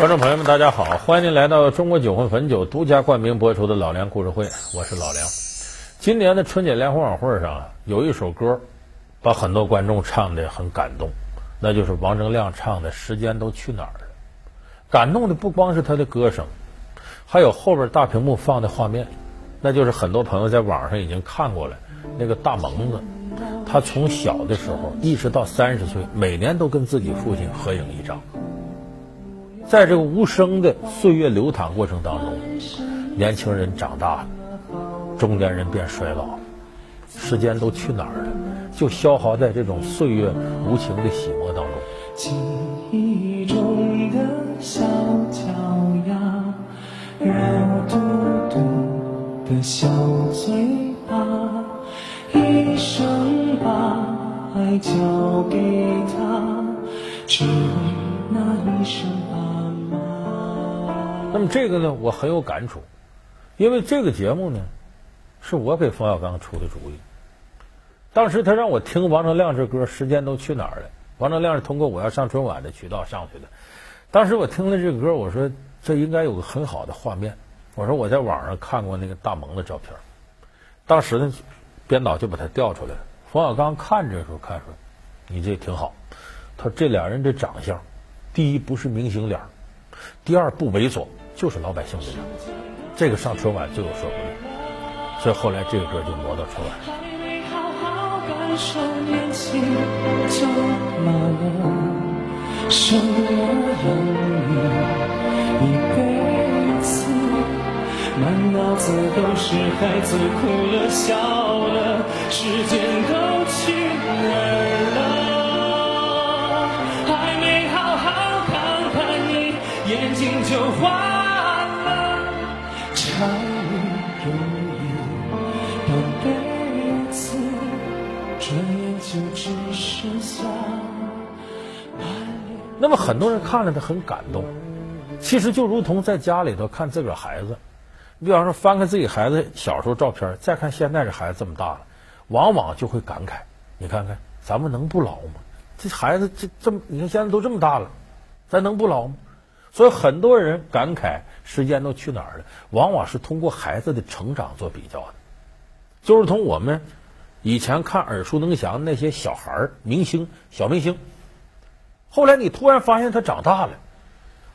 观众朋友们，大家好！欢迎您来到中国酒魂汾酒独家冠名播出的《老梁故事会》，我是老梁。今年的春节联欢晚会上，有一首歌把很多观众唱的很感动，那就是王铮亮唱的《时间都去哪儿了》。感动的不光是他的歌声，还有后边大屏幕放的画面，那就是很多朋友在网上已经看过了。那个大蒙子，他从小的时候一直到三十岁，每年都跟自己父亲合影一张。在这个无声的岁月流淌过程当中，年轻人长大了，中年人变衰老，时间都去哪儿了？就消耗在这种岁月无情的洗磨当中。记忆中的小脚丫，肉嘟嘟的小嘴巴，一生把爱交给他，只为那一声。那么这个呢，我很有感触，因为这个节目呢，是我给冯小刚出的主意。当时他让我听王铮亮这歌，时间都去哪儿了？王铮亮是通过我要上春晚的渠道上去的。当时我听了这歌，我说这应该有个很好的画面。我说我在网上看过那个大萌的照片，当时呢，编导就把他调出来了。冯小刚看着的时候看说，你这挺好。他说这俩人这长相，第一不是明星脸，第二不猥琐，就是老百姓的脸。这个上春晚最有说服力。所以后来这个歌就挪到春晚。还没好好感受年轻就老了，什么样的一辈子，满脑子都是孩子哭了笑了，时间都去眼睛就花了。柴米油盐半辈子，转眼就只剩下。那么很多人看了他很感动，其实就如同在家里头看自个儿孩子，你比方说翻开自己孩子小时候照片，再看现在这孩子这么大了，往往就会感慨：你看看咱们能不老吗？这孩子这这么，你看现在都这么大了，咱能不老吗？所以很多人感慨时间都去哪儿了，往往是通过孩子的成长做比较的，就是从我们以前看耳熟能详那些小孩儿明星、小明星。后来你突然发现他长大了，